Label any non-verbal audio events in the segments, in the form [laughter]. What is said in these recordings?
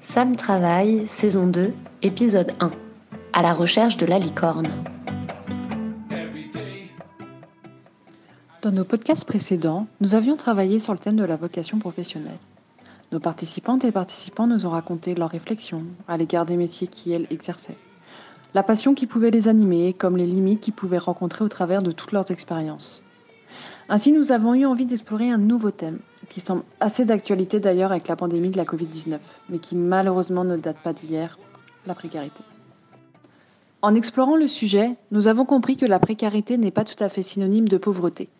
Sam travaille, saison 2, épisode 1. À la recherche de la licorne. Dans nos podcasts précédents, nous avions travaillé sur le thème de la vocation professionnelle. Nos participantes et participants nous ont raconté leurs réflexions à l'égard des métiers qui, elles, exerçaient. La passion qui pouvait les animer, comme les limites qu'ils pouvaient rencontrer au travers de toutes leurs expériences. Ainsi, nous avons eu envie d'explorer un nouveau thème, qui semble assez d'actualité d'ailleurs avec la pandémie de la Covid-19, mais qui malheureusement ne date pas d'hier, la précarité. En explorant le sujet, nous avons compris que la précarité n'est pas tout à fait synonyme de pauvreté.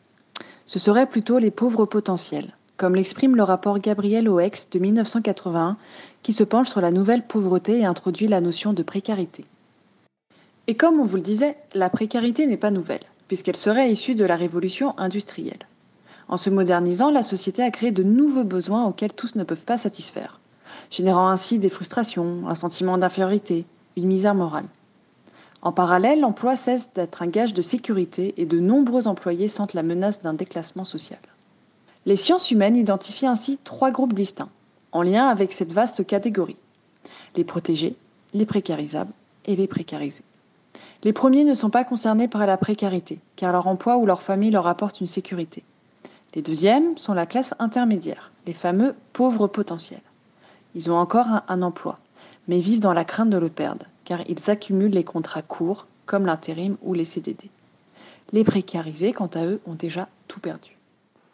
Ce seraient plutôt les pauvres potentiels, comme l'exprime le rapport Gabriel Oex de 1981, qui se penche sur la nouvelle pauvreté et introduit la notion de précarité. Et comme on vous le disait, la précarité n'est pas nouvelle, puisqu'elle serait issue de la révolution industrielle. En se modernisant, la société a créé de nouveaux besoins auxquels tous ne peuvent pas satisfaire, générant ainsi des frustrations, un sentiment d'infériorité, une misère morale. En parallèle, l'emploi cesse d'être un gage de sécurité et de nombreux employés sentent la menace d'un déclassement social. Les sciences humaines identifient ainsi trois groupes distincts, en lien avec cette vaste catégorie. Les protégés, les précarisables et les précarisés. Les premiers ne sont pas concernés par la précarité, car leur emploi ou leur famille leur apporte une sécurité. Les deuxièmes sont la classe intermédiaire, les fameux pauvres potentiels. Ils ont encore un, emploi, mais vivent dans la crainte de le perdre, car ils accumulent les contrats courts, comme l'intérim ou les CDD. Les précarisés, quant à eux, ont déjà tout perdu.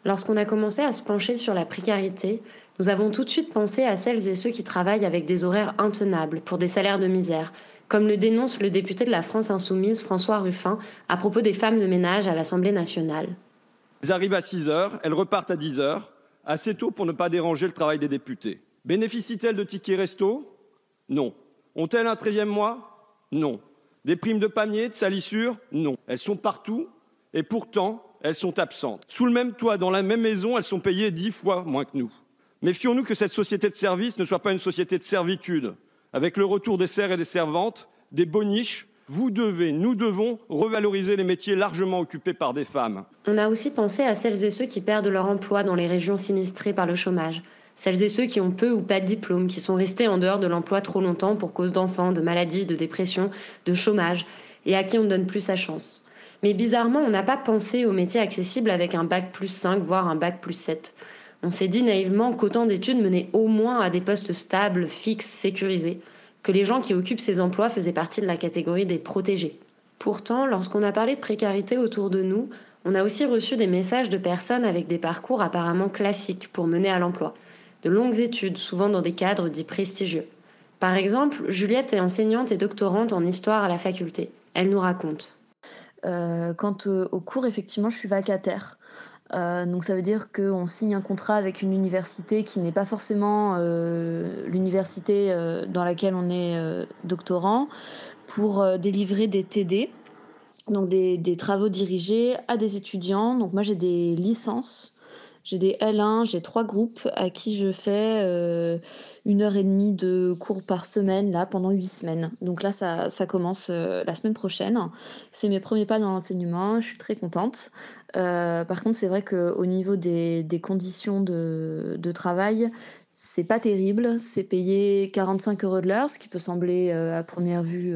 Lorsqu'on a commencé à se pencher sur la précarité, nous avons tout de suite pensé à celles et ceux qui travaillent avec des horaires intenables pour des salaires de misère, comme le dénonce le député de la France insoumise François Ruffin à propos des femmes de ménage à l'Assemblée nationale. Elles arrivent à 6 heures, elles repartent à 10 heures, assez tôt pour ne pas déranger le travail des députés. Bénéficient-elles de tickets resto? Non. Ont-elles un 13e mois? Non. Des primes de panier, de salissure? Non. Elles sont partout et pourtant elles sont absentes. Sous le même toit, dans la même maison, elles sont payées dix fois moins que nous. Méfions-nous que cette société de service ne soit pas une société de servitude. Avec le retour des serfs et des servantes, des boniches, vous devez, nous devons revaloriser les métiers largement occupés par des femmes. On a aussi pensé à celles et ceux qui perdent leur emploi dans les régions sinistrées par le chômage. Celles et ceux qui ont peu ou pas de diplôme, qui sont restés en dehors de l'emploi trop longtemps pour cause d'enfants, de maladies, de dépression, de chômage, et à qui on ne donne plus sa chance. Mais bizarrement, on n'a pas pensé aux métiers accessibles avec un bac plus 5, voire un bac plus 7. On s'est dit naïvement qu'autant d'études menaient au moins à des postes stables, fixes, sécurisés, que les gens qui occupent ces emplois faisaient partie de la catégorie des protégés. Pourtant, lorsqu'on a parlé de précarité autour de nous, on a aussi reçu des messages de personnes avec des parcours apparemment classiques pour mener à l'emploi. De longues études, souvent dans des cadres dits prestigieux. Par exemple, Juliette est enseignante et doctorante en histoire à la faculté. Elle nous raconte. Euh, quant au, cours, effectivement, je suis vacataire. Euh, donc ça veut dire qu'on signe un contrat avec une université qui n'est pas forcément euh, l'université dans laquelle on est doctorant pour délivrer des TD, donc des, des travaux dirigés à des étudiants. Donc moi j'ai des licences, j'ai des L1, j'ai trois groupes à qui je fais une heure et demie de cours par semaine là pendant huit semaines. Donc là ça, commence euh, la semaine prochaine. C'est mes premiers pas dans l'enseignement, je suis très contente. Euh, par contre, c'est vrai qu'au niveau des, conditions de, de travail, c'est pas terrible. C'est payé 45 euros de l'heure, ce qui peut sembler euh, à première vue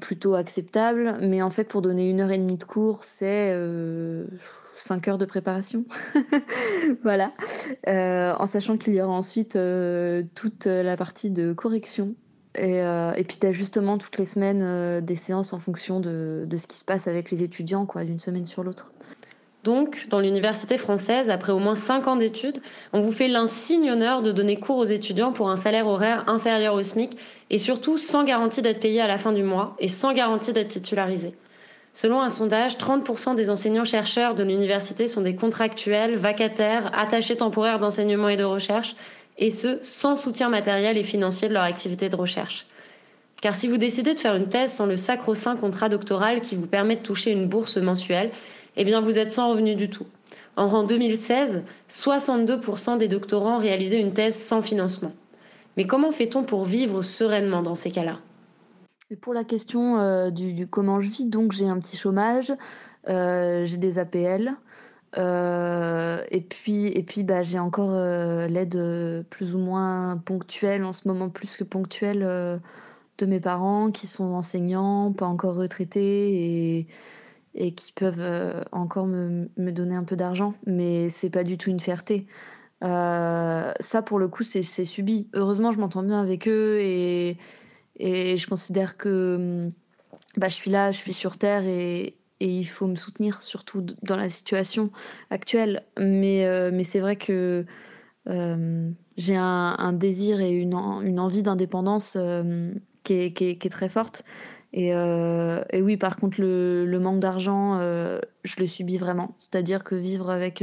plutôt acceptable. Mais en fait, pour donner une heure et demie de cours, c'est 5 heures de préparation. [laughs] voilà. Euh, en sachant qu'il y aura ensuite euh, toute la partie de correction et, euh, et puis d'ajustement toutes les semaines euh, des séances en fonction de, de ce qui se passe avec les étudiants, quoi, d'une semaine sur l'autre. Donc, dans l'université française, après au moins 5 ans d'études, on vous fait l'insigne honneur de donner cours aux étudiants pour un salaire horaire inférieur au SMIC et surtout sans garantie d'être payé à la fin du mois et sans garantie d'être titularisé. Selon un sondage, 30% des enseignants-chercheurs de l'université sont des contractuels, vacataires, attachés temporaires d'enseignement et de recherche, et ce, sans soutien matériel et financier de leur activité de recherche. Car si vous décidez de faire une thèse sans le sacro-saint contrat doctoral qui vous permet de toucher une bourse mensuelle, eh bien vous êtes sans revenu du tout. En 2016, 62% des doctorants réalisaient une thèse sans financement. Mais comment fait-on pour vivre sereinement dans ces cas-là? Pour la question euh, du, comment je vis, donc j'ai un petit chômage, euh, j'ai des APL, euh, et puis, et puis bah, j'ai encore l'aide plus ou moins ponctuelle, en ce moment plus que ponctuelle, de mes parents qui sont enseignants, pas encore retraités et, et qui peuvent encore me, me, donner un peu d'argent. Mais c'est pas du tout une fierté. ça, pour le coup, c'est subi. Heureusement, je m'entends bien avec eux et, et je considère que bah, je suis là, je suis sur Terre et, il faut me soutenir, surtout dans la situation actuelle. Mais, euh, mais c'est vrai que euh, j'ai un, désir et une, une envie d'indépendance euh, qui, est, qui, est, très forte. Et, oui, par contre, le manque d'argent, je le subis vraiment. C'est-à-dire que vivre avec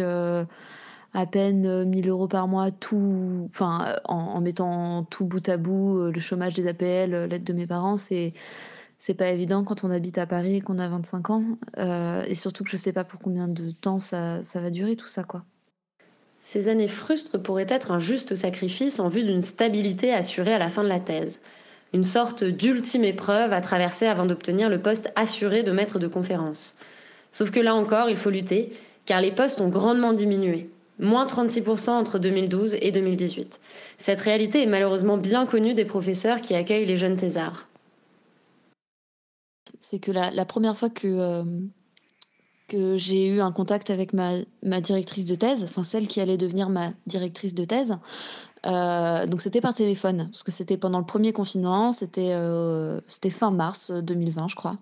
à peine 1000 euros par mois, tout, en, mettant tout bout à bout, le chômage des APL, l'aide de mes parents, c'est c'est pas évident quand on habite à Paris et qu'on a 25 ans. Euh, et surtout que je sais pas pour combien de temps ça, va durer tout ça, quoi. Ces années frustres pourraient être un juste sacrifice en vue d'une stabilité assurée à la fin de la thèse. Une sorte d'ultime épreuve à traverser avant d'obtenir le poste assuré de maître de conférence. Sauf que là encore, il faut lutter, car les postes ont grandement diminué. Moins 36% entre 2012 et 2018. Cette réalité est malheureusement bien connue des professeurs qui accueillent les jeunes thésards c'est que la, première fois que, euh, que j'ai eu un contact avec ma, ma, directrice de thèse, enfin celle qui allait devenir ma directrice de thèse, euh, donc c'était par téléphone, parce que c'était pendant le premier confinement, c'était euh, fin mars 2020, je crois.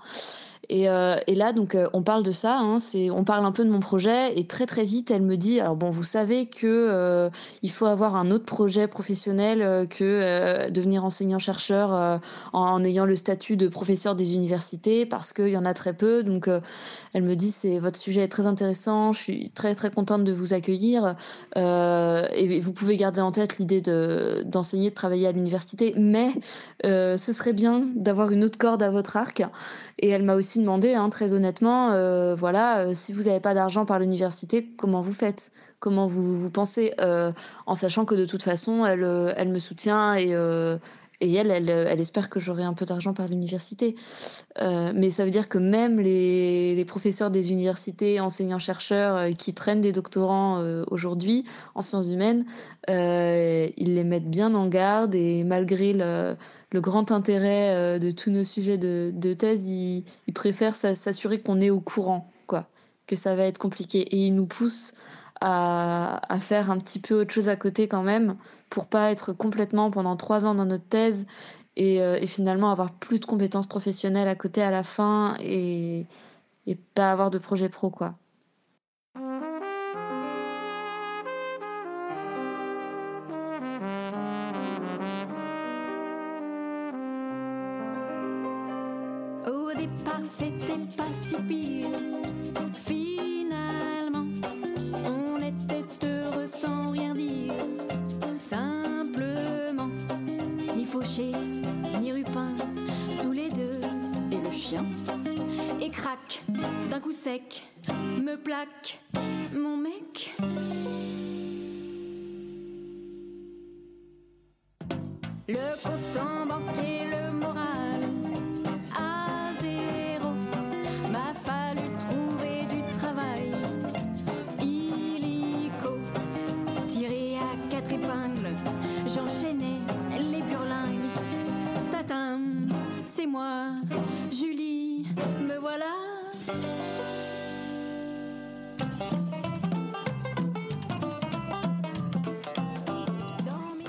Euh, et, là, donc, euh, on parle de ça. Hein, on parle un peu de mon projet et très très vite, elle me dit alors bon, vous savez que euh, il faut avoir un autre projet professionnel que devenir enseignant-chercheur en, ayant le statut de professeur des universités parce qu'il y en a très peu. Donc, elle me dit c'est votre sujet est très intéressant. Je suis très très contente de vous accueillir et vous pouvez garder en tête l'idée de, d'enseigner, de travailler à l'université, mais ce serait bien d'avoir une autre corde à votre arc. Et elle m'a aussi demandé, hein, très honnêtement, euh, voilà, euh, si vous n'avez pas d'argent par l'université, comment vous faites? Comment vous, pensez? Euh, En sachant que de toute façon, elle, elle me soutient et, et elle, elle, elle, espère que j'aurai un peu d'argent par l'université. mais ça veut dire que même les, professeurs des universités, enseignants-chercheurs qui prennent des doctorants aujourd'hui en sciences humaines, ils les mettent bien en garde et malgré le grand intérêt euh, de tous nos sujets de, thèse, ils, préfèrent s'assurer qu'on est au courant, quoi, que ça va être compliqué. Et ils nous poussent à, faire un petit peu autre chose à côté quand même, pour pas être complètement pendant trois ans dans notre thèse et, euh, finalement avoir plus de compétences professionnelles à côté à la fin et, et pas avoir de projet pro, quoi.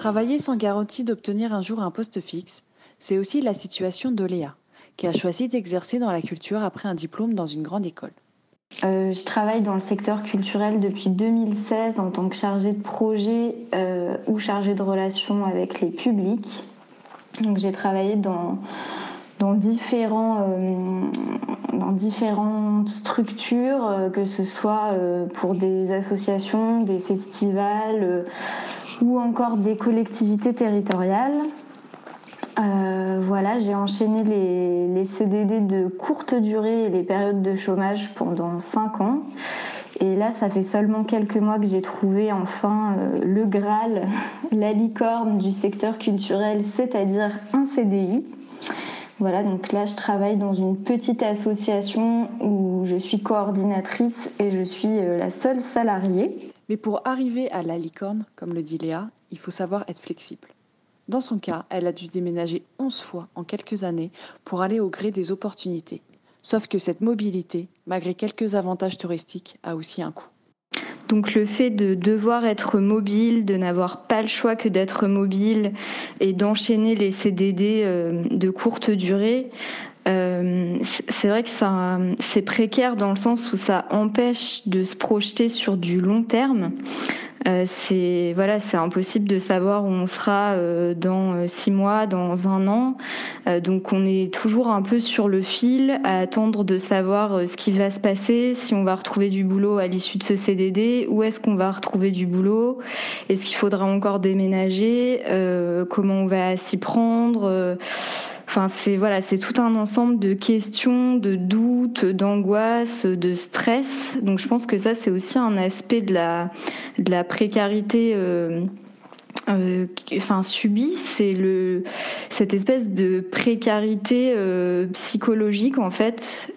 Travailler sans garantie d'obtenir un jour un poste fixe, c'est aussi la situation de Léa, qui a choisi d'exercer dans la culture après un diplôme dans une grande école. Euh, je travaille dans le secteur culturel depuis 2016 en tant que chargée de projet euh, ou chargée de relations avec les publics. Donc j'ai travaillé dans, dans, différents, euh, dans différentes structures, que ce soit pour des associations, des festivals ou encore des collectivités territoriales. Euh, voilà, j'ai enchaîné les, CDD de courte durée et les périodes de chômage pendant 5 ans. Et là, ça fait seulement quelques mois que j'ai trouvé enfin euh, le Graal, [laughs] la licorne du secteur culturel, c'est-à-dire un CDI. Voilà, donc là, je travaille dans une petite association où je suis coordinatrice et je suis euh, la seule salariée. Mais pour arriver à la licorne, comme le dit Léa, il faut savoir être flexible. Dans son cas, elle a dû déménager 11 fois en quelques années pour aller au gré des opportunités. Sauf que cette mobilité, malgré quelques avantages touristiques, a aussi un coût. Donc le fait de devoir être mobile, de n'avoir pas le choix que d'être mobile et d'enchaîner les CDD euh, de courte durée, euh, c'est vrai que ça, c'est précaire dans le sens où ça empêche de se projeter sur du long terme. Euh, c'est voilà, c'est impossible de savoir où on sera euh, dans six mois, dans un an. donc on est toujours un peu sur le fil, à attendre de savoir ce qui va se passer, si on va retrouver du boulot à l'issue de ce CDD, où est-ce qu'on va retrouver du boulot, est-ce qu'il faudra encore déménager, comment on va s'y prendre. Enfin, c'est voilà, c'est tout un ensemble de questions, de doutes, d'angoisses, de stress. Donc, je pense que ça, c'est aussi un aspect de la de la précarité. Euh, euh, enfin subie, c'est le cette espèce de précarité euh, psychologique en fait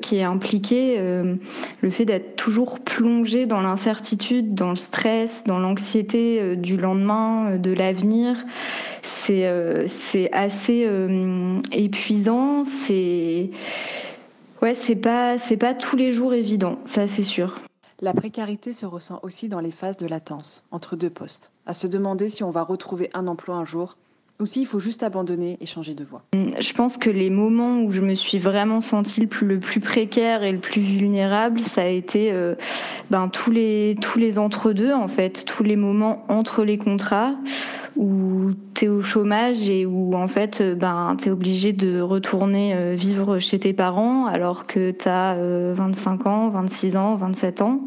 qui est impliquée le fait d'être toujours plongé dans l'incertitude, dans le stress, dans l'anxiété du lendemain, de l'avenir c'est euh, c'est assez euh, épuisant. C'est ouais, c'est pas c'est pas tous les jours évident, ça c'est sûr. La précarité se ressent aussi dans les phases de latence entre deux postes, à se demander si on va retrouver un emploi un jour ou s'il faut juste abandonner et changer de voie. Je pense que les moments où je me suis vraiment sentie le plus, le plus précaire et le plus vulnérable, ça a été euh, ben, tous les, entre-deux, en fait, tous les moments entre les contrats où tu es au chômage et où en fait ben tu es obligé de retourner euh, vivre chez tes parents alors que tu as 25 ans, 26 ans, 27 ans.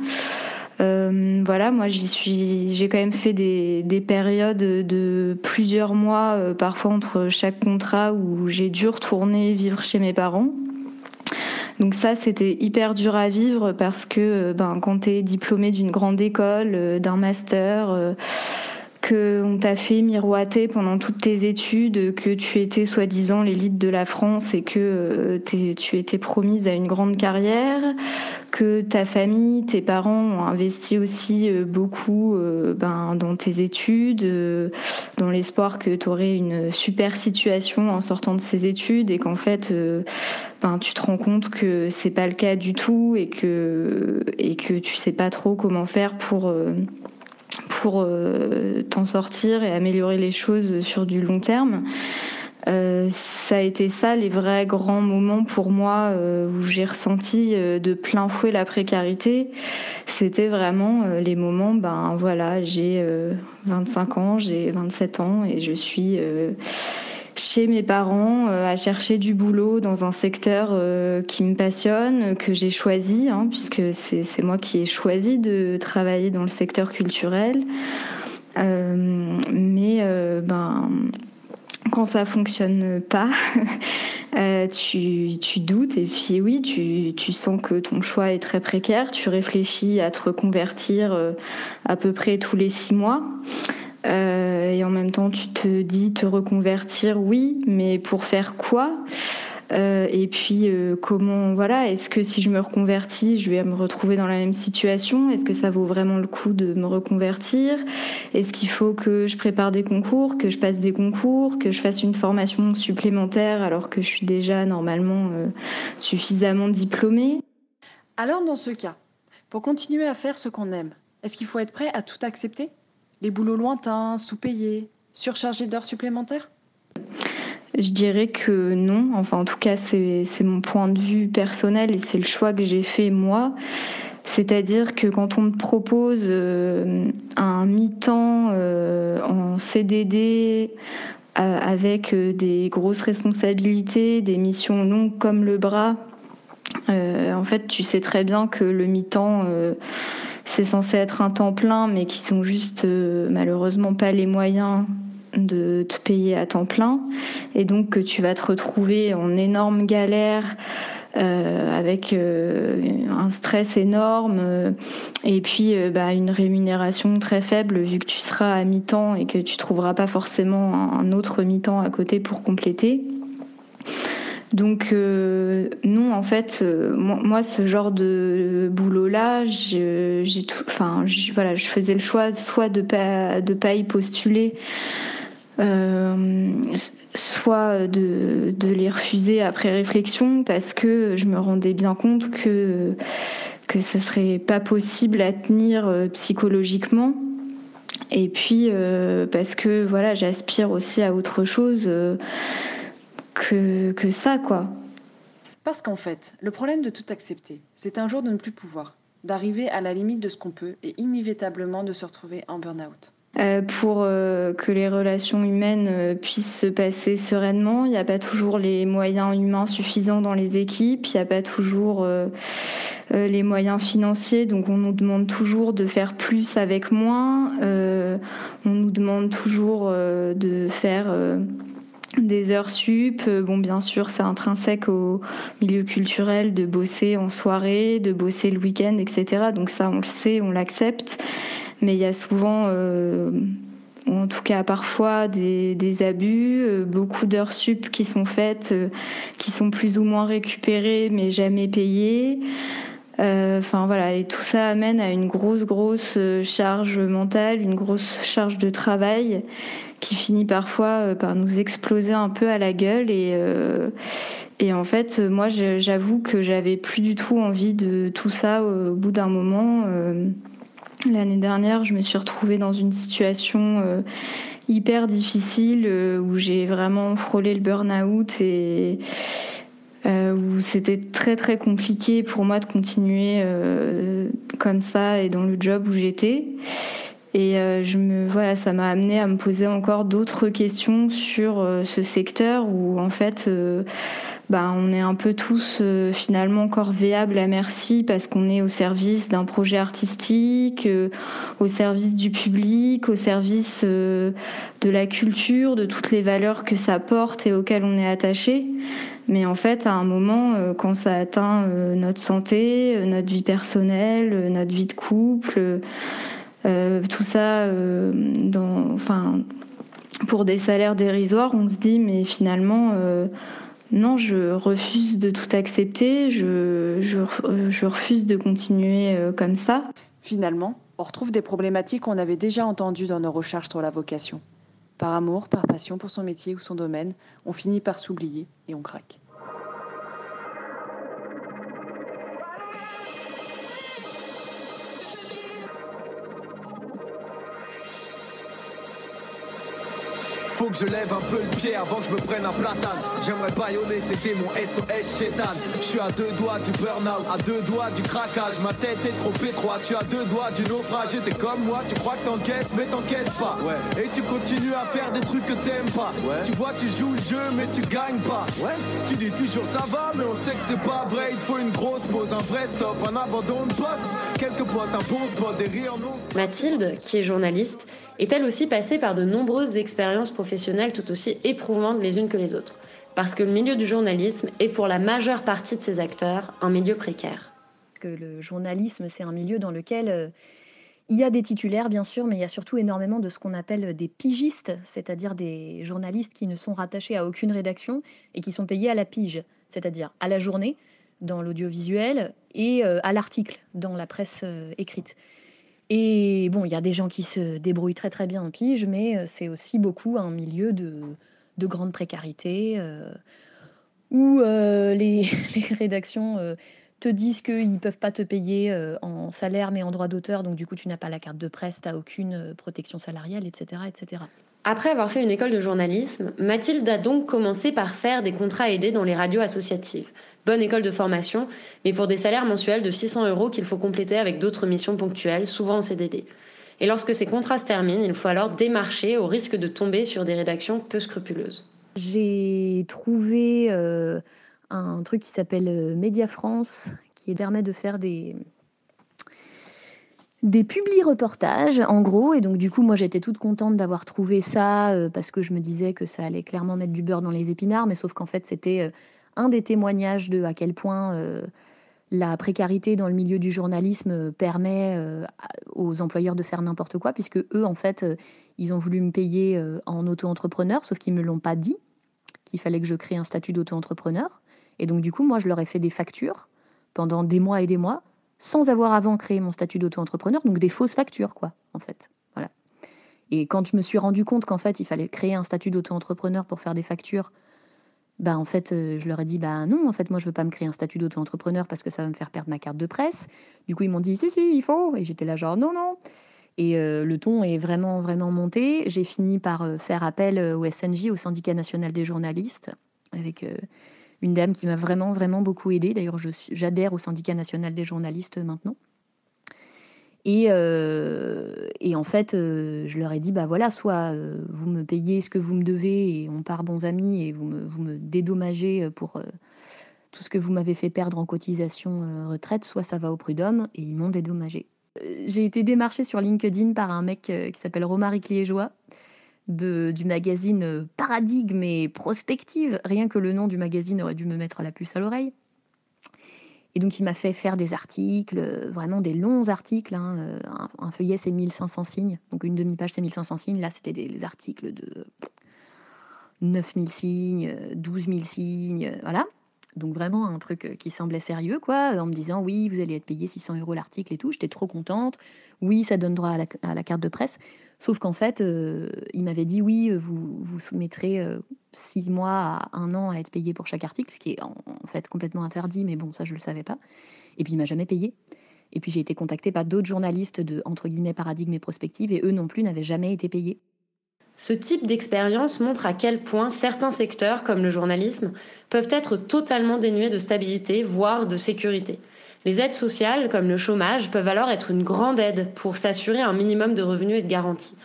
Euh, voilà, moi j'y suis, j'ai quand même fait des, des, périodes de plusieurs mois, euh, parfois entre chaque contrat, où j'ai dû retourner vivre chez mes parents. Donc ça, c'était hyper dur à vivre parce que ben, quand tu es diplômé d'une grande école, d'un master, qu'on t'a fait miroiter pendant toutes tes études que tu étais soi-disant l'élite de la France et que euh, tu étais promise à une grande carrière, que ta famille, tes parents ont investi aussi euh, beaucoup euh, ben, dans tes études, dans l'espoir que tu aurais une super situation en sortant de ces études et qu'en fait ben, tu te rends compte que c'est pas le cas du tout et que, et que tu sais pas trop comment faire pour pour euh, t'en sortir et améliorer les choses sur du long terme. Euh, ça a été ça les vrais grands moments pour moi euh, où j'ai ressenti de plein fouet la précarité. C'était vraiment les moments, ben voilà, j'ai 25 ans, j'ai 27 ans et je suis chez mes parents euh, à chercher du boulot dans un secteur euh, qui me passionne, que j'ai choisi, hein, puisque c'est moi qui ai choisi de travailler dans le secteur culturel. Euh, mais ben, quand ça fonctionne pas, [laughs] tu, tu, doutes et puis oui, tu, tu, sens que ton choix est très précaire. Tu réfléchis à te reconvertir à peu près tous les six mois. Euh, et en même temps, tu te dis te reconvertir, oui, mais pour faire quoi? Euh, et puis euh, comment voilà est-ce que si je me reconvertis je vais me retrouver dans la même situation? Est-ce que ça vaut vraiment le coup de me reconvertir? Est-ce qu'il faut que je prépare des concours que je passe des concours que je fasse une formation supplémentaire alors que je suis déjà normalement suffisamment diplômée? Alors dans ce cas pour continuer à faire ce qu'on aime est-ce qu'il faut être prêt à tout accepter? Les boulots lointains, sous-payés, surchargés d'heures supplémentaires? Je dirais que non. Enfin, en tout cas, c'est mon point de vue personnel et c'est le choix que j'ai fait moi. C'est-à-dire que quand on te propose euh, un mi-temps euh, en CDD euh, avec des grosses responsabilités, des missions longues comme le bras, en fait, tu sais très bien que le mi-temps c'est censé être un temps plein, mais qui sont juste euh, malheureusement pas les moyens de te payer à temps plein, et donc que tu vas te retrouver en énorme galère. Euh, avec euh, un stress énorme et puis bah, une rémunération très faible vu que tu seras à mi-temps et que tu trouveras pas forcément un autre mi-temps à côté pour compléter. Donc non, en fait, moi, ce genre de boulot-là, je faisais le choix soit de pas pas y postuler euh, soit de, les refuser après réflexion parce que je me rendais bien compte que que ça serait pas possible à tenir euh, psychologiquement. Et puis euh, parce que voilà j'aspire aussi à autre chose que, que ça quoi parce qu'en fait le problème de tout accepter c'est un jour de ne plus pouvoir d'arriver à la limite de ce qu'on peut et inévitablement de se retrouver en burn-out euh, pour euh, que les relations humaines euh, puissent se passer sereinement. Il n'y a pas toujours les moyens humains suffisants dans les équipes, il n'y a pas toujours les moyens financiers, donc on nous demande toujours de faire plus avec moins, on nous demande toujours de faire des heures sup. Bon, bien sûr, c'est intrinsèque au milieu culturel de bosser en soirée, de bosser le week-end, etc. Donc ça, on le sait, on l'accepte mais il y a souvent, euh, en tout cas parfois, des, abus, euh, beaucoup d'heures sup qui sont faites, euh, qui sont plus ou moins récupérées, mais jamais payées. Enfin voilà, et tout ça amène à une grosse, grosse charge mentale, une grosse charge de travail qui finit parfois par nous exploser un peu à la gueule et et en fait, moi, j'avoue que j'avais plus du tout envie de tout ça au bout d'un moment. L'année dernière, je me suis retrouvée dans une situation euh, hyper difficile euh, où j'ai vraiment frôlé le burn-out et euh, où c'était très très compliqué pour moi de continuer comme ça et dans le job où j'étais. Et je me voilà, ça m'a amené à me poser encore d'autres questions sur ce secteur où en fait bah, on est un peu tous euh, finalement corvéables à merci parce qu'on est au service d'un projet artistique, euh, au service du public, au service euh, de la culture, de toutes les valeurs que ça porte et auxquelles on est attaché. Mais en fait, à un moment, quand ça atteint notre santé, notre vie personnelle, notre vie de couple, tout ça, dans, enfin, pour des salaires dérisoires, on se dit mais finalement non, je refuse de tout accepter, je, refuse de continuer euh, comme ça. Finalement, on retrouve des problématiques qu'on avait déjà entendues dans nos recherches sur la vocation. Par amour, par passion pour son métier ou son domaine, on finit par s'oublier et on craque. Faut que je lève un peu le pied avant que je me prenne un platane. J'aimerais baïonner, c'était mon SOS chétan. Je suis à deux doigts du burn-out, à deux doigts du craquage. Ma tête est trop étroite, tu as deux doigts du naufrage. T'es comme moi, tu crois que t'encaisses, mais t'encaisses pas. Ouais. Et tu continues à faire des trucs que t'aimes pas. Ouais. Tu vois, tu joues le jeu, mais tu gagnes pas. Ouais. Tu dis toujours ça va, mais on sait que c'est pas vrai. Il faut une grosse pause, un vrai stop, un abandon de poste. Quelques potes, un bon spot, des rires non. Mathilde, qui est journaliste, est elle aussi passée par de nombreuses expériences professionnelles tout aussi éprouvantes les unes que les autres, parce que le milieu du journalisme est pour la majeure partie de ses acteurs un milieu précaire. Que le journalisme, c'est un milieu dans lequel euh, il y a des titulaires, bien sûr, mais il y a surtout énormément de ce qu'on appelle des pigistes, c'est-à-dire des journalistes qui ne sont rattachés à aucune rédaction et qui sont payés à la pige, c'est-à-dire à la journée dans l'audiovisuel et euh, à l'article dans la presse euh, écrite. Et bon, il y a des gens qui se débrouillent très très bien en pige, mais euh, c'est aussi beaucoup un milieu de, de grande précarité euh, où euh, les, [laughs] rédactions te disent qu'ils ne peuvent pas te payer en salaire mais en droit d'auteur, donc du coup tu n'as pas la carte de presse, tu n'as aucune protection salariale, etc., etc. Après avoir fait une école de journalisme, Mathilde a donc commencé par faire des contrats aidés dans les radios associatives. Bonne école de formation, mais pour des salaires mensuels de 600 euros qu'il faut compléter avec d'autres missions ponctuelles, souvent en CDD. Et lorsque ces contrats se terminent, il faut alors démarcher au risque de tomber sur des rédactions peu scrupuleuses. J'ai trouvé euh, un truc qui s'appelle euh, Média France, qui permet de faire des, des publi-reportages, en gros. Et donc, du coup, moi, j'étais toute contente d'avoir trouvé ça euh, parce que je me disais que ça allait clairement mettre du beurre dans les épinards. Mais sauf qu'en fait, c'était euh, un des témoignages de à quel point euh, la précarité dans le milieu du journalisme permet aux employeurs de faire n'importe quoi, puisque eux, en fait, ils ont voulu me payer en auto-entrepreneur, sauf qu'ils ne me l'ont pas dit. qu'il fallait que je crée un statut d'auto-entrepreneur. Et donc, du coup, moi, je leur ai fait des factures pendant des mois et des mois, sans avoir avant créé mon statut d'auto-entrepreneur, donc des fausses factures, quoi, en fait. Voilà. Et quand je me suis rendu compte qu'en fait, il fallait créer un statut d'auto-entrepreneur pour faire des factures, bah en fait, euh, je leur ai dit bah non, en fait, moi je veux pas me créer un statut d'auto-entrepreneur parce que ça va me faire perdre ma carte de presse. Du coup, ils m'ont dit si si, il faut. Et j'étais là genre non non. Et euh, le ton est vraiment vraiment monté. J'ai fini par euh, faire appel au SNJ, au syndicat national des journalistes, avec une dame qui m'a vraiment vraiment beaucoup aidé. D'ailleurs, j'adhère au syndicat national des journalistes maintenant. Et, euh, en fait, euh, je leur ai dit, bah voilà, soit euh, vous me payez ce que vous me devez et on part bons amis et vous me, vous me dédommagez pour tout ce que vous m'avez fait perdre en cotisation retraite, soit ça va au prud'homme et ils m'ont dédommagé. J'ai été démarchée sur LinkedIn par un mec qui s'appelle Romaric Liégeois de, du magazine Paradigme et Prospective. Rien que le nom du magazine aurait dû me mettre la puce à l'oreille. Et donc, il m'a fait faire des articles, euh, vraiment des longs articles. Hein, euh, un, feuillet, c'est 1500 signes. Donc, une demi-page, c'est 1500 signes. Là, c'était des articles de 9000 signes, 12 000 signes, voilà. Donc vraiment un truc qui semblait sérieux, quoi, en me disant oui, vous allez être payé 600 euros l'article et tout. J'étais trop contente. Oui, ça donne droit à la, carte de presse. Sauf qu'en fait, euh, il m'avait dit oui, vous, vous mettrez euh, six mois à un an à être payé pour chaque article, ce qui est en, fait complètement interdit, mais bon, ça je le savais pas. Et puis il m'a jamais payé. Et puis j'ai été contactée par d'autres journalistes de entre guillemets paradigme et prospective, et eux non plus n'avaient jamais été payés. Ce type d'expérience montre à quel point certains secteurs, comme le journalisme, peuvent être totalement dénués de stabilité, voire de sécurité. Les aides sociales, comme le chômage, peuvent alors être une grande aide pour s'assurer un minimum de revenus et de garanties.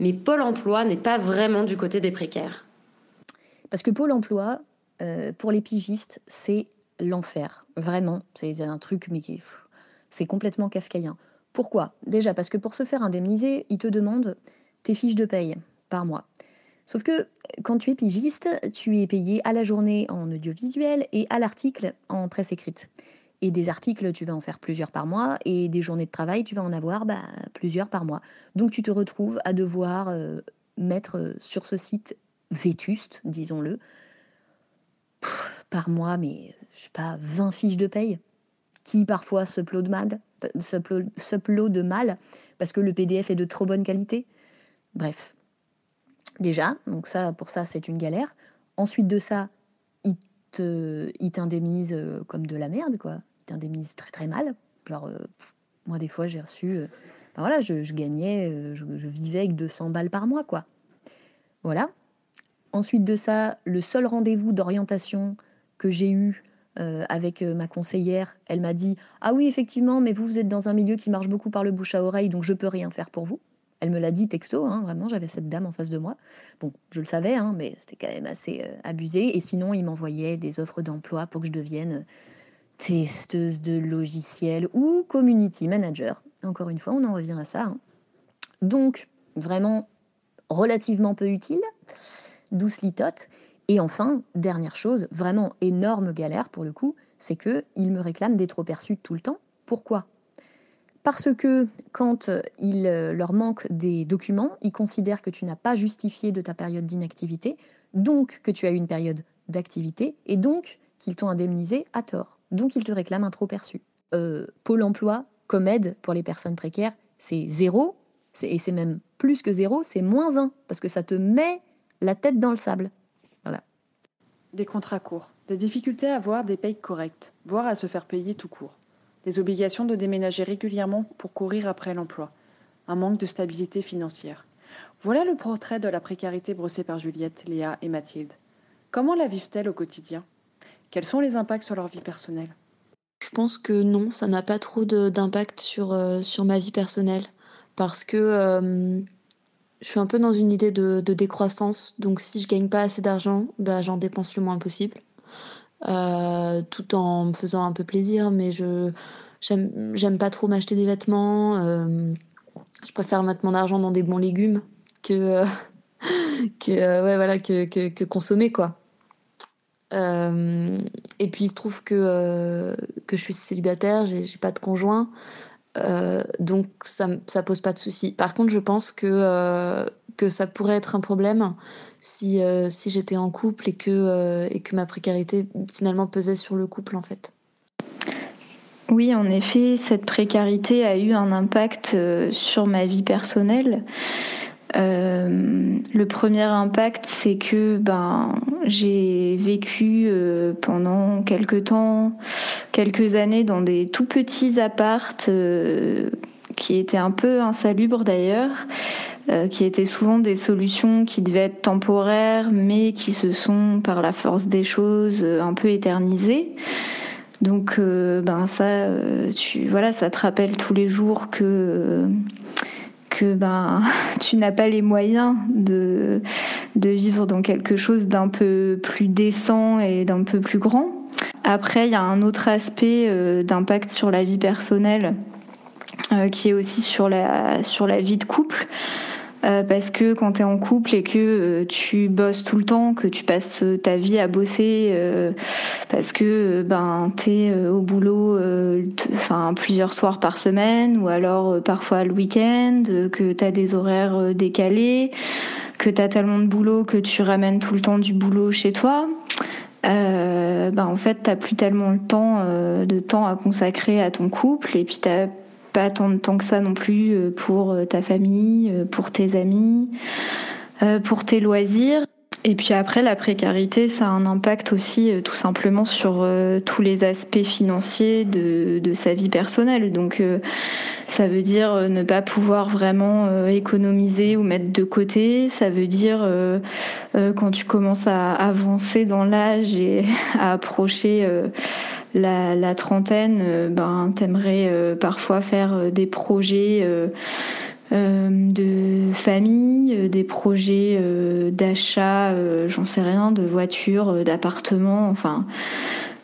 Mais Pôle Emploi n'est pas vraiment du côté des précaires. Parce que Pôle Emploi, euh, pour les pigistes, c'est l'enfer. Vraiment, c'est un truc, mais c'est complètement kafkaïen. Pourquoi? Déjà parce que pour se faire indemniser, ils te demandent tes fiches de paye par mois. Sauf que quand tu es pigiste, tu es payé à la journée en audiovisuel et à l'article en presse écrite. Et des articles, tu vas en faire plusieurs par mois, et des journées de travail, tu vas en avoir bah, plusieurs par mois. Donc tu te retrouves à devoir euh, mettre sur ce site vétuste, disons-le, par mois, mais je sais pas, 20 fiches de paye, qui parfois se mal, mal, parce que le PDF est de trop bonne qualité. Bref, déjà. Donc ça, pour ça, c'est une galère. Ensuite de ça, il t'indemnise euh, comme de la merde, quoi. Il t'indemnise très très mal. Genre, euh, moi, des fois, j'ai reçu... Euh, voilà, je, gagnais, je, vivais avec 200 balles par mois, quoi. Voilà. Ensuite de ça, le seul rendez-vous d'orientation que j'ai eu avec ma conseillère, elle m'a dit Ah oui, effectivement, mais vous, vous êtes dans un milieu qui marche beaucoup par le bouche à oreille, donc je peux rien faire pour vous. Elle me l'a dit texto, hein, vraiment, j'avais cette dame en face de moi. Bon, je le savais, hein, mais c'était quand même assez euh, abusé. Et sinon, il m'envoyait des offres d'emploi pour que je devienne euh, testeuse de logiciels ou community manager. Encore une fois, on en revient à ça. Hein. Donc, vraiment relativement peu utile, douce litote. Et enfin, dernière chose, vraiment énorme galère pour le coup, c'est que il me réclament des trop tout le temps. Pourquoi? Parce que quand euh, il euh, leur manque des documents, ils considèrent que tu n'as pas justifié de ta période d'inactivité, donc que tu as eu une période d'activité, et donc qu'ils t'ont indemnisé à tort. Donc ils te réclament un trop perçu. Euh, Pôle emploi, comme aide pour les personnes précaires, c'est zéro, et c'est même plus que zéro, c'est moins un, parce que ça te met la tête dans le sable. Voilà. Des contrats courts, des difficultés à avoir des payes correctes, voire à se faire payer tout court des obligations de déménager régulièrement pour courir après l'emploi, un manque de stabilité financière. Voilà le portrait de la précarité brossé par Juliette, Léa et Mathilde. Comment la vivent-elles au quotidien? Quels sont les impacts sur leur vie personnelle? Je pense que non, ça n'a pas trop d'impact sur, euh, sur ma vie personnelle parce que euh, je suis un peu dans une idée de, décroissance. Donc si je gagne pas assez d'argent, bah, j'en dépense le moins possible. Euh, tout en me faisant un peu plaisir, mais je j'aime pas trop m'acheter des vêtements. Euh, je préfère mettre mon argent dans des bons légumes que [laughs] que ouais voilà que, que, consommer quoi. Euh, et puis il se trouve que que je suis célibataire, j'ai pas de conjoint. Euh, donc ça ça pose pas de souci. Par contre, je pense que, euh, que ça pourrait être un problème si, euh, si j'étais en couple et que, et que ma précarité finalement pesait sur le couple, en fait. Oui, en effet, cette précarité a eu un impact, sur ma vie personnelle. Euh, le premier impact, c'est que ben j'ai vécu euh, pendant quelques temps, quelques années dans des tout petits appartes euh, qui étaient un peu insalubres d'ailleurs, qui étaient souvent des solutions qui devaient être temporaires, mais qui se sont par la force des choses un peu éternisées. Donc ben ça, tu voilà, ça te rappelle tous les jours que que ben, [laughs] tu n'as pas les moyens de, vivre dans quelque chose d'un peu plus décent et d'un peu plus grand. Après, il y a un autre aspect euh, d'impact sur la vie personnelle euh, qui est aussi sur la vie de couple. Euh, parce que quand tu es en couple et que euh, tu bosses tout le temps, que tu passes ta vie à bosser euh, parce que ben tu es au boulot enfin plusieurs soirs par semaine ou alors parfois le week-end, que tu as des horaires décalés, que tu as tellement de boulot que tu ramènes tout le temps du boulot chez toi. ben en fait, t'as plus tellement le temps de temps à consacrer à ton couple et puis t'as pas tant de temps que ça non plus euh, pour euh, ta famille, euh, pour tes amis, pour tes loisirs. Et puis après, la précarité, ça a un impact aussi tout simplement sur tous les aspects financiers de, de sa vie personnelle. Donc ça veut dire ne pas pouvoir vraiment économiser ou mettre de côté. Ça veut dire quand tu commences à avancer dans l'âge et [laughs] à approcher la, trentaine, euh, ben, t'aimerais euh, parfois faire euh, des projets de famille, des projets d'achat, j'en sais rien, de voitures, d'appartements, enfin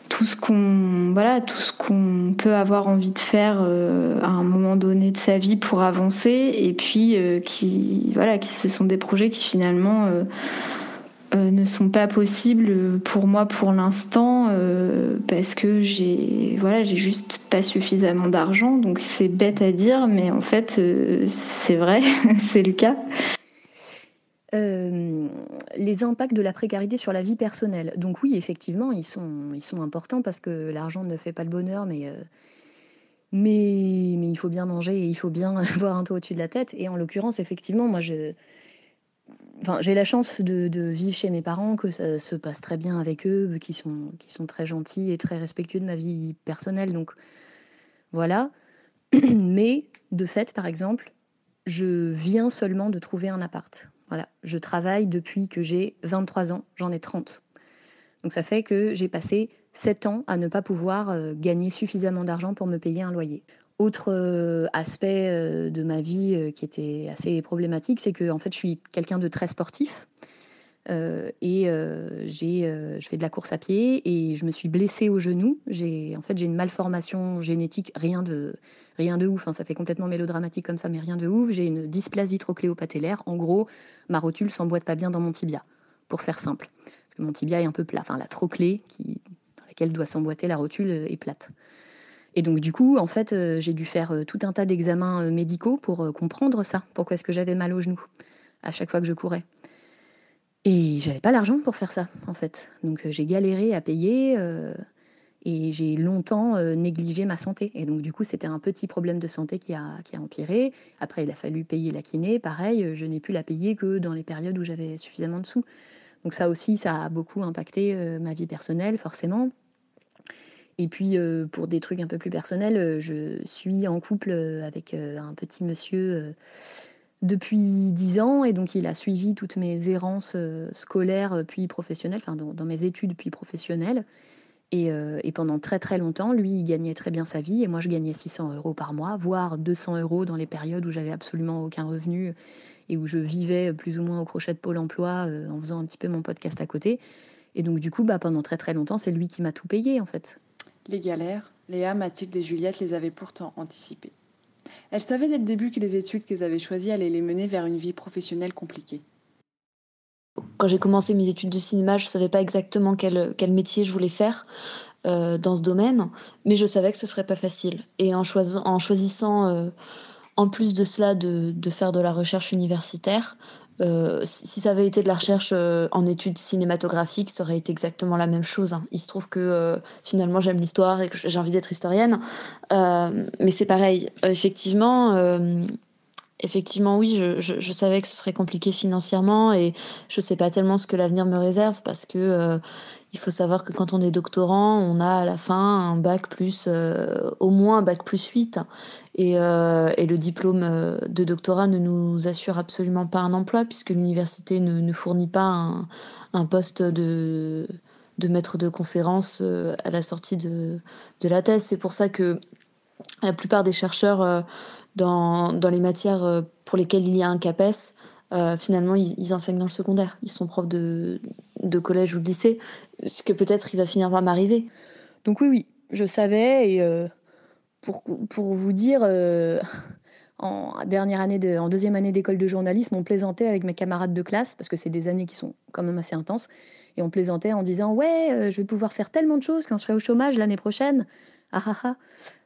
tout ce qu'on voilà tout ce qu'on peut avoir envie de faire à un moment donné de sa vie pour avancer et puis qui voilà qui ce sont des projets qui finalement ne sont pas possibles pour moi pour l'instant euh, parce que j'ai voilà j'ai juste pas suffisamment d'argent. Donc c'est bête à dire mais en fait euh, c'est vrai [laughs] c'est le cas. Les impacts de la précarité sur la vie personnelle. Donc oui effectivement ils sont ils sont importants parce que l'argent ne fait pas le bonheur mais mais mais il faut bien manger et il faut bien [laughs] avoir un toit au-dessus de la tête. Et en l'occurrence effectivement moi je j'ai la chance de, vivre chez mes parents, que ça se passe très bien avec eux, qui sont, très gentils et très respectueux de ma vie personnelle. Donc voilà. [clears throat] Mais de fait, par exemple, je viens seulement de trouver un appart. Voilà. Je travaille depuis que j'ai 23 ans, j'en ai 30. Donc ça fait que j'ai passé 7 ans à ne pas pouvoir euh, gagner suffisamment d'argent pour me payer un loyer. Autre aspect de ma vie qui était assez problématique, c'est que en fait, je suis quelqu'un de très sportif. et je fais de la course à pied et je me suis blessée au genou. J'ai, en fait, j'ai une malformation génétique, rien de, rien de ouf. Hein, ça fait complètement mélodramatique comme ça, mais rien de ouf. J'ai une dysplasie trocléopatellaire. En gros, ma rotule s'emboîte pas bien dans mon tibia, pour faire simple. Parce que mon tibia est un peu plat. Enfin, la trochlée qui, dans laquelle doit s'emboîter la rotule est plate. Et donc du coup, en fait, euh, j'ai dû faire euh, tout un tas d'examens euh, médicaux pour comprendre ça. Pourquoi est-ce que j'avais mal au genou à chaque fois que je courais Et j'avais pas l'argent pour faire ça, en fait. Donc j'ai galéré à payer et j'ai longtemps négligé ma santé. Et donc du coup, c'était un petit problème de santé qui a, qui a empiré. Après, il a fallu payer la kiné. Pareil, je n'ai pu la payer que dans les périodes où j'avais suffisamment de sous. Donc ça aussi, ça a beaucoup impacté ma vie personnelle, forcément. Et puis, pour des trucs un peu plus personnels, je suis en couple avec un petit monsieur depuis 10 ans et donc il a suivi toutes mes errances scolaires puis professionnelles, enfin dans, mes études puis professionnelles. Et, et, pendant très très longtemps, lui, il gagnait très bien sa vie et moi, je gagnais 600 euros par mois, voire 200 euros dans les périodes où j'avais absolument aucun revenu et où je vivais plus ou moins au crochet de Pôle Emploi en faisant un petit peu mon podcast à côté. Et donc du coup, bah, pendant très très longtemps, c'est lui qui m'a tout payé en fait. Les galères, Léa, Mathilde et Juliette les avaient pourtant anticipées. Elles savaient dès le début que les études qu'elles avaient choisies allaient les mener vers une vie professionnelle compliquée. Quand j'ai commencé mes études de cinéma, je ne savais pas exactement quel, quel, métier je voulais faire. dans ce domaine, mais je savais que ce serait pas facile. Et en, en choisissant, en plus de cela, de, de, faire de la recherche universitaire, euh, si ça avait été de la recherche euh, en études cinématographiques, ça aurait été exactement la même chose. Hein. Il se trouve que euh, finalement j'aime l'histoire et que j'ai envie d'être historienne. mais c'est pareil, effectivement, effectivement oui, je, savais que ce serait compliqué financièrement et je sais pas tellement ce que l'avenir me réserve parce que il faut savoir que quand on est doctorant, on a à la fin un bac plus, euh, au moins un bac plus 8. Et, euh, et, le diplôme euh, de doctorat ne nous assure absolument pas un emploi puisque l'université ne, ne, fournit pas un, poste de, de, maître de conférence à la sortie de la thèse. C'est pour ça que la plupart des chercheurs dans, les matières pour lesquelles il y a un CAPES euh, finalement, ils, enseignent dans le secondaire. Ils sont profs de, collège ou de lycée, ce que peut-être il va finir par m'arriver. Donc oui, oui, je savais. Et euh, pour, pour vous dire, euh, en, dernière année en deuxième année d'école de journalisme, on plaisantait avec mes camarades de classe, parce que c'est des années qui sont quand même assez intenses, et on plaisantait en disant Ouais, je vais pouvoir faire tellement de choses quand je serai au chômage l'année prochaine. Ah ah ah.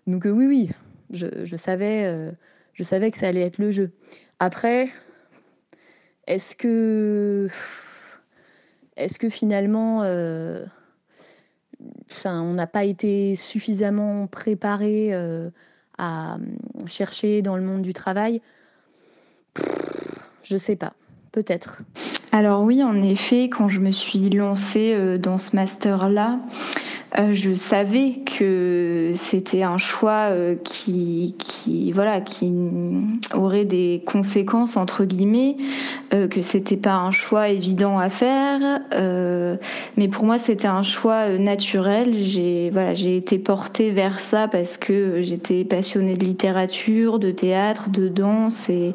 Donc oui, oui, je, savais, je savais que ça allait être le jeu. Après, est-ce que, est-ce que finalement, euh, on n'a pas été suffisamment préparé euh, à chercher dans le monde du travail? Je sais pas, peut-être. Alors oui, en effet, quand je me suis lancée euh, dans ce master-là, euh, je savais que c'était un choix euh, qui, qui, voilà, qui aurait des conséquences entre guillemets, euh, que c'était pas un choix évident à faire, mais pour moi c'était un choix naturel. J'ai voilà, j'ai été portée vers ça parce que j'étais passionnée de littérature, de théâtre, de danse et,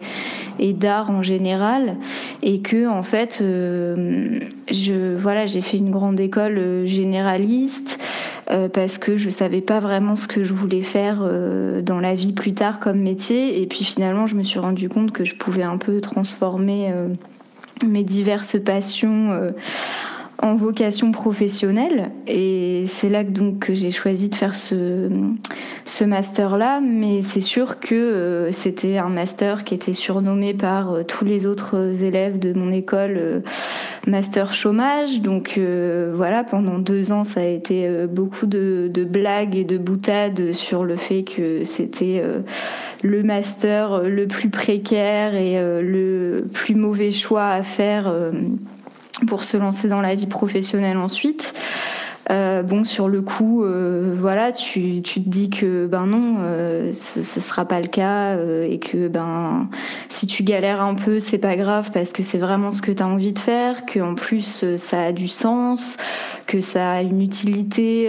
et d'art en général, et que en fait, je voilà, j'ai fait une grande école généraliste. Euh, parce que je savais pas vraiment ce que je voulais faire euh, dans la vie plus tard comme métier. Et puis finalement, je me suis rendu compte que je pouvais un peu transformer euh, mes diverses passions en vocation professionnelle. Et c'est là que donc que j'ai choisi de faire ce master là mais c'est sûr que euh, c'était un master qui était surnommé par euh, tous les autres élèves de mon école euh, master chômage. Donc voilà pendant deux ans ça a été beaucoup de, blagues et de boutades sur le fait que c'était le master le plus précaire et le plus mauvais choix à faire pour se lancer dans la vie professionnelle ensuite. Euh, bon, sur le coup, euh, voilà, tu, tu, te dis que ben non, euh, ce, ce sera pas le cas euh, et que ben si tu galères un peu, c'est pas grave parce que c'est vraiment ce que tu as envie de faire, que en plus euh, ça a du sens, que ça a une utilité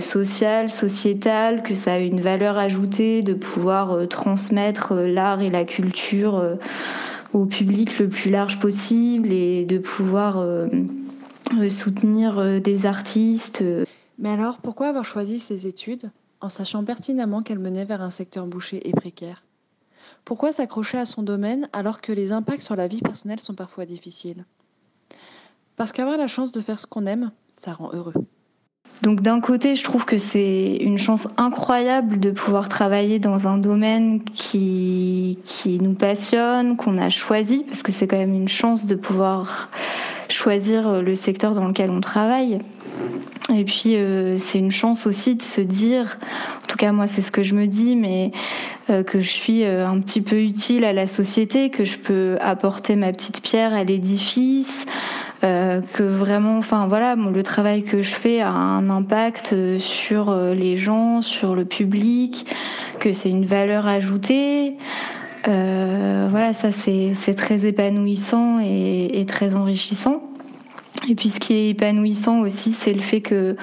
sociale, sociétale, que ça a une valeur ajoutée de pouvoir transmettre l'art et la culture au public le plus large possible et de pouvoir euh, euh, soutenir euh, des artistes. Mais alors, pourquoi avoir choisi ces études en sachant pertinemment qu'elles menaient vers un secteur bouché et précaire? Pourquoi s'accrocher à son domaine alors que les impacts sur la vie personnelle sont parfois difficiles? Parce qu'avoir la chance de faire ce qu'on aime, ça rend heureux. Donc d'un côté, je trouve que c'est une chance incroyable de pouvoir travailler dans un domaine qui, nous passionne, qu'on a choisi, parce que c'est quand même une chance de pouvoir choisir le secteur dans lequel on travaille. Et puis euh, c'est une chance aussi de se dire, en tout cas moi c'est ce que je me dis, mais euh, que je suis euh, un petit peu utile à la société, que je peux apporter ma petite pierre à l'édifice, euh, que vraiment, enfin voilà, le travail que je fais a un impact euh, sur euh, les gens, sur le public, que c'est une valeur ajoutée. voilà, ça c'est très épanouissant et, et très enrichissant. Et puis ce qui est épanouissant aussi, c'est le fait que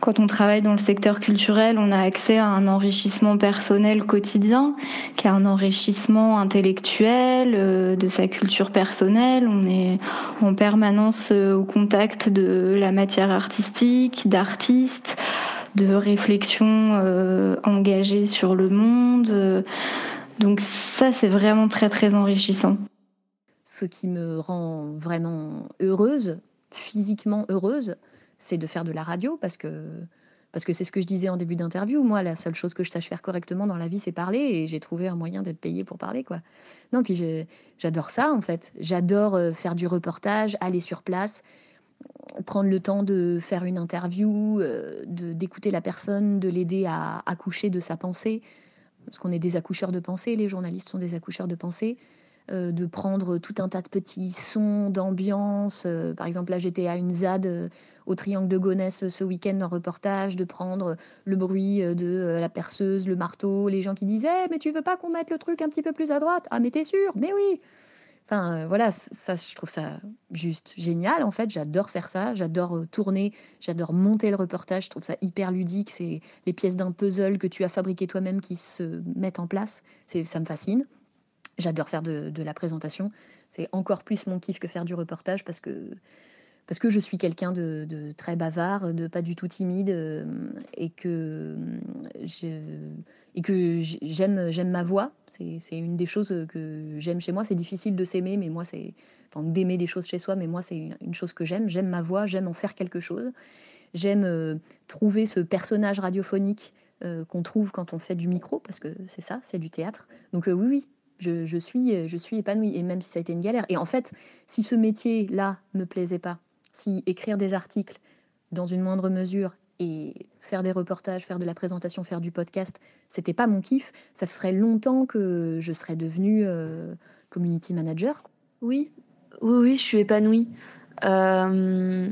quand on travaille dans le secteur culturel, on a accès à un enrichissement personnel quotidien, qui est un enrichissement intellectuel euh, de sa culture personnelle. On est en permanence euh, au contact de la matière artistique, d'artistes, de réflexions euh, engagées sur le monde. Donc ça, c'est vraiment très très enrichissant. Ce qui me rend vraiment heureuse physiquement heureuse, c'est de faire de la radio parce que Parce que c'est ce que je disais en début d'interview. Moi, la seule chose que je sache faire correctement dans la vie, c'est parler. Et j'ai trouvé un moyen d'être payé pour parler, quoi. Non, puis j'adore ça, en fait. J'adore euh, faire du reportage, aller sur place, prendre le temps de faire une interview, euh, d'écouter la personne, de l'aider à accoucher de sa pensée. Parce qu'on est des accoucheurs de pensée, les journalistes sont des accoucheurs de pensée. Euh, de prendre tout un tas de petits sons d'ambiance. Euh, par exemple, là, j'étais à une ZAD euh, au Triangle de Gonesse ce week-end en reportage, de prendre le bruit de la perceuse, le marteau, les gens qui disaient Mais tu veux pas qu'on mette le truc un petit peu plus à droite? Ah, mais t'es sûr? Mais oui Enfin, voilà, ça, je trouve ça juste génial. En fait, j'adore faire ça. J'adore tourner. J'adore monter le reportage. Je trouve ça hyper ludique. C'est les pièces d'un puzzle que tu as fabriqué toi-même qui se mettent en place. C'est, ça me fascine. J'adore faire de, la présentation. C'est encore plus mon kiff que faire du reportage parce que, parce que je suis quelqu'un de, très bavard, de pas du tout timide euh, et que, et que j'aime, j'aime ma voix. C'est, une des choses que j'aime chez moi. C'est difficile de s'aimer, mais moi, c'est. Enfin, d'aimer des choses chez soi, mais moi, c'est une chose que j'aime. J'aime ma voix, j'aime en faire quelque chose. J'aime euh, trouver ce personnage radiophonique euh, qu'on trouve quand on fait du micro, parce que c'est ça, c'est du théâtre. Donc oui, oui, je, suis, je suis épanouie, et même si ça a été une galère. Et en fait, si ce métier-là me plaisait pas, si écrire des articles dans une moindre mesure et faire des reportages, faire de la présentation, faire du podcast, c'était pas mon kiff, ça ferait longtemps que je serais devenue euh, community manager. Oui, oui, oui, je suis épanouie. Euh,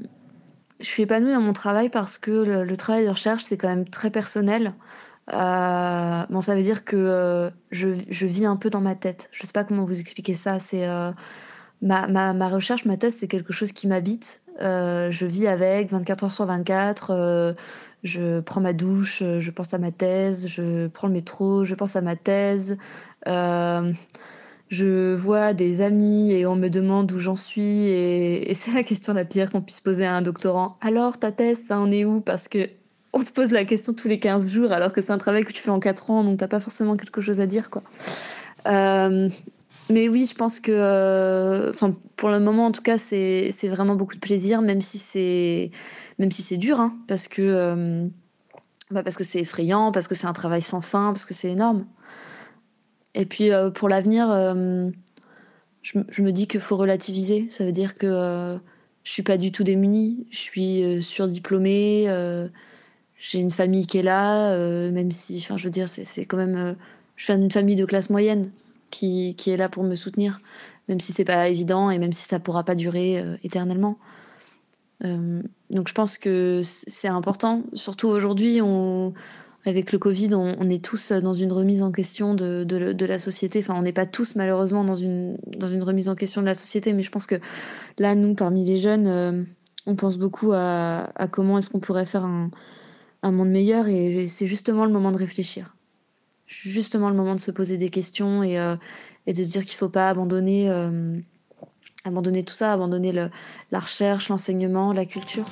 je suis épanouie dans mon travail parce que le travail de recherche, c'est quand même très personnel. Euh, bon, ça veut dire que euh, je, je, vis un peu dans ma tête. Je sais pas comment vous expliquer ça. C'est euh, ma, ma, ma, recherche, ma thèse, c'est quelque chose qui m'habite. je vis avec 24 heures sur 24. je prends ma douche, je pense à ma thèse. Je prends le métro, je pense à ma thèse. je vois des amis et on me demande où j'en suis. Et, et c'est la question la pire qu'on puisse poser à un doctorant. Alors, ta thèse, ça en est où? Parce que on te pose la question tous les 15 jours alors que c'est un travail que tu fais en 4 ans, donc t'as pas forcément quelque chose à dire. quoi. Euh, mais oui, je pense que, euh, enfin, pour le moment en tout cas, c'est vraiment beaucoup de plaisir, même si c'est même dur, hein, parce que euh, bah, parce que c'est effrayant, parce que c'est un travail sans fin, parce que c'est énorme. Et puis pour l'avenir, je, je, me dis qu'il faut relativiser. Ça veut dire que je suis pas du tout démunie, je suis surdiplômée j'ai une famille qui est là, euh, même si, enfin, je veux dire, c'est quand même, euh, je viens d'une famille de classe moyenne qui, qui, est là pour me soutenir, même si c'est pas évident et même si ça pourra pas durer euh, éternellement. donc je pense que c'est important, surtout aujourd'hui, avec le Covid, on, on, est tous dans une remise en question de, de, de la société. Enfin, on n'est pas tous malheureusement dans une, dans une remise en question de la société, mais je pense que là, nous, parmi les jeunes, on pense beaucoup à, à comment est-ce qu'on pourrait faire un, un monde meilleur et c'est justement le moment de réfléchir. Justement le moment de se poser des questions et, euh, de se dire qu'il ne faut pas abandonner, euh, abandonner tout ça, abandonner la recherche, l'enseignement, la culture.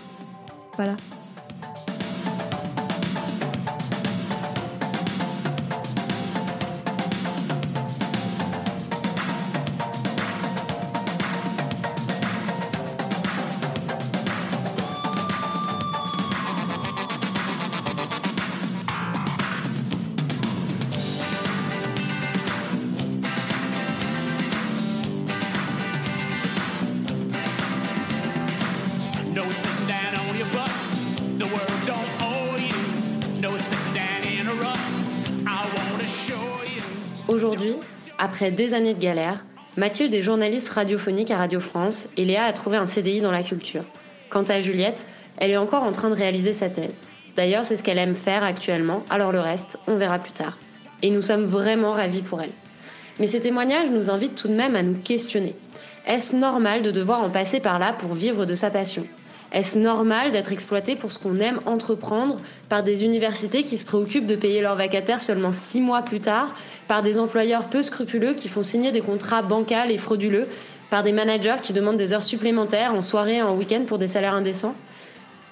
Voilà. Après des années de galère, Mathilde est journaliste radiophonique à Radio France et Léa a trouvé un CDI dans la culture. Quant à Juliette, elle est encore en train de réaliser sa thèse. D'ailleurs, c'est ce qu'elle aime faire actuellement, alors le reste, on verra plus tard. Et nous sommes vraiment ravis pour elle. Mais ces témoignages nous invitent tout de même à nous questionner. Est-ce normal de devoir en passer par là pour vivre de sa passion? Est-ce normal d'être exploité pour ce qu'on aime entreprendre par des universités qui se préoccupent de payer leurs vacataires seulement six mois plus tard, par des employeurs peu scrupuleux qui font signer des contrats bancals et frauduleux, par des managers qui demandent des heures supplémentaires en soirée et en week-end pour des salaires indécents?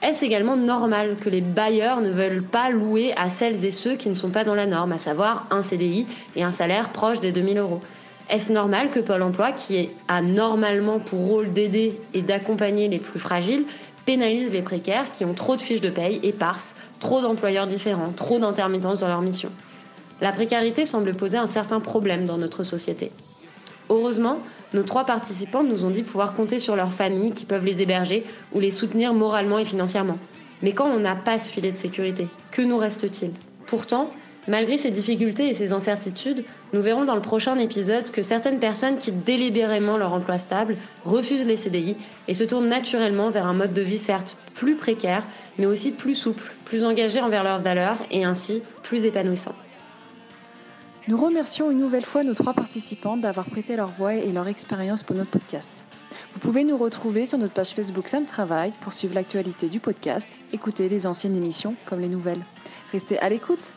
Est-ce également normal que les bailleurs ne veulent pas louer à celles et ceux qui ne sont pas dans la norme, à savoir un CDI et un salaire proche des 2000 euros? Est-ce normal que Pôle Emploi, qui a normalement pour rôle d'aider et d'accompagner les plus fragiles, pénalise les précaires qui ont trop de fiches de paye éparses, trop d'employeurs différents, trop d'intermittence dans leur mission. La précarité semble poser un certain problème dans notre société. Heureusement, nos trois participantes nous ont dit pouvoir compter sur leurs familles qui peuvent les héberger ou les soutenir moralement et financièrement. Mais quand on n'a pas ce filet de sécurité, que nous reste-t-il? Pourtant, malgré ces difficultés et ces incertitudes, nous verrons dans le prochain épisode que certaines personnes quittent délibérément leur emploi stable, refusent les CDI et se tournent naturellement vers un mode de vie certes plus précaire, mais aussi plus souple, plus engagé envers leurs valeurs et ainsi plus épanouissant. Nous remercions une nouvelle fois nos trois participants d'avoir prêté leur voix et leur expérience pour notre podcast. Vous pouvez nous retrouver sur notre page Facebook Sam Travail pour suivre l'actualité du podcast, écouter les anciennes émissions comme les nouvelles. Restez à l'écoute